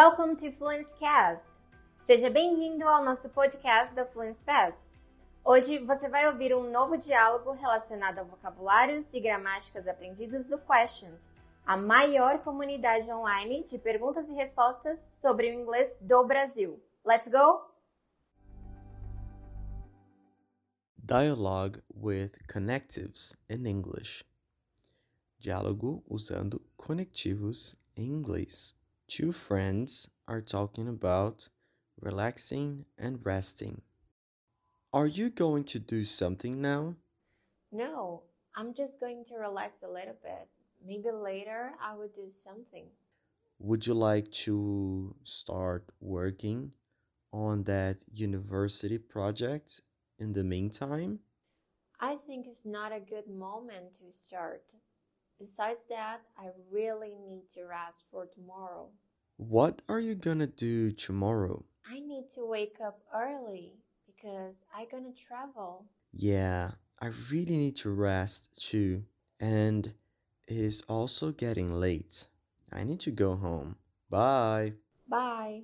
Welcome to FluenceCast! Seja bem-vindo ao nosso podcast da Fluence Pass. Hoje você vai ouvir um novo diálogo relacionado a vocabulários e gramáticas aprendidos do Questions, a maior comunidade online de perguntas e respostas sobre o inglês do Brasil. Let's go! Dialogue with connectives in English. Diálogo usando conectivos em inglês. Two friends are talking about relaxing and resting. Are you going to do something now? No, I'm just going to relax a little bit. Maybe later I will do something. Would you like to start working on that university project in the meantime? I think it's not a good moment to start. Besides that, I really need to rest for tomorrow. What are you gonna do tomorrow? I need to wake up early because I'm gonna travel. Yeah, I really need to rest too. And it is also getting late. I need to go home. Bye. Bye.